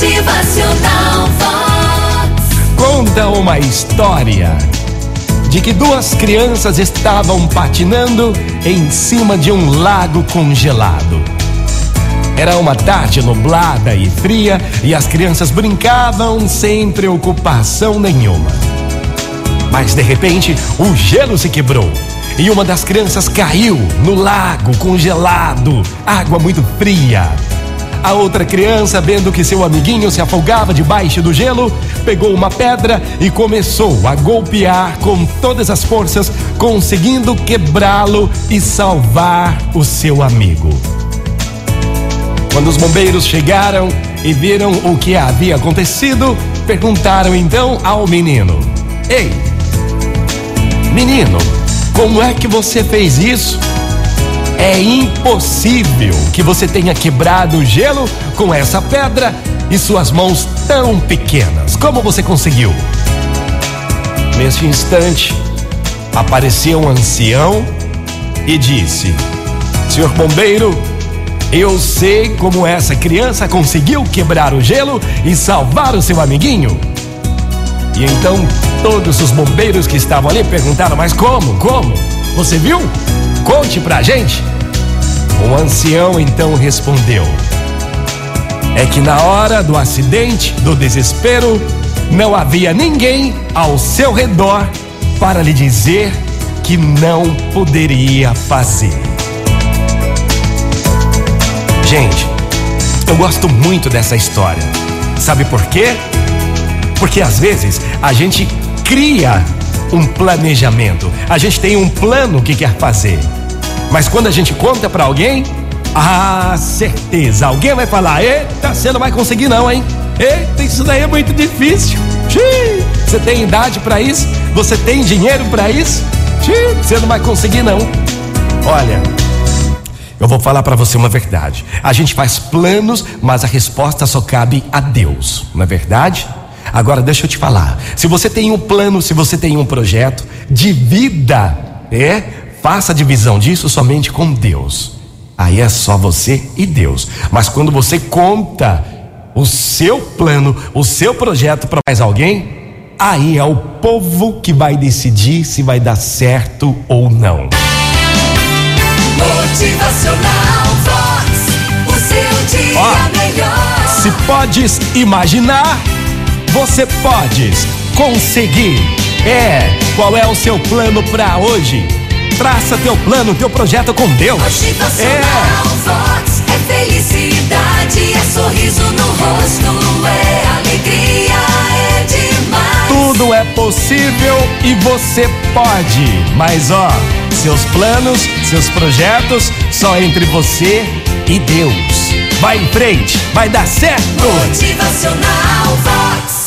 Motivacional Vox. Conta uma história de que duas crianças estavam patinando em cima de um lago congelado. Era uma tarde nublada e fria e as crianças brincavam sem preocupação nenhuma. Mas de repente, o gelo se quebrou e uma das crianças caiu no lago congelado, água muito fria. A outra criança, vendo que seu amiguinho se afogava debaixo do gelo, pegou uma pedra e começou a golpear com todas as forças, conseguindo quebrá-lo e salvar o seu amigo. Quando os bombeiros chegaram e viram o que havia acontecido, perguntaram então ao menino: Ei, menino, como é que você fez isso? É impossível que você tenha quebrado o gelo com essa pedra e suas mãos tão pequenas. Como você conseguiu? Neste instante, apareceu um ancião e disse: Senhor bombeiro, eu sei como essa criança conseguiu quebrar o gelo e salvar o seu amiguinho. E então todos os bombeiros que estavam ali perguntaram: Mas como? Como? Você viu? Conte pra gente. O ancião então respondeu: É que na hora do acidente, do desespero, não havia ninguém ao seu redor para lhe dizer que não poderia fazer. Gente, eu gosto muito dessa história. Sabe por quê? Porque às vezes a gente cria um planejamento, a gente tem um plano que quer fazer. Mas quando a gente conta para alguém, ah, certeza, alguém vai falar: "Eita, você não vai conseguir não, hein? Eita, isso daí é muito difícil". Você tem idade para isso? Você tem dinheiro para isso? Você não vai conseguir não. Olha, eu vou falar para você uma verdade. A gente faz planos, mas a resposta só cabe a Deus, não é verdade? Agora deixa eu te falar. Se você tem um plano, se você tem um projeto de vida, é, faça a divisão disso somente com Deus. Aí é só você e Deus. Mas quando você conta o seu plano, o seu projeto para mais alguém, aí é o povo que vai decidir se vai dar certo ou não. Motivacional Vox. O seu dia Ó, melhor. Se podes imaginar, você podes conseguir. É, qual é o seu plano para hoje? Traça teu plano, teu projeto com Deus. Motivacional É, Vox. É felicidade, é sorriso no rosto, é alegria, é demais. tudo é possível e você pode. Mas ó, seus planos, seus projetos, só entre você e Deus. Vai em frente, vai dar certo. Motivacional Vox.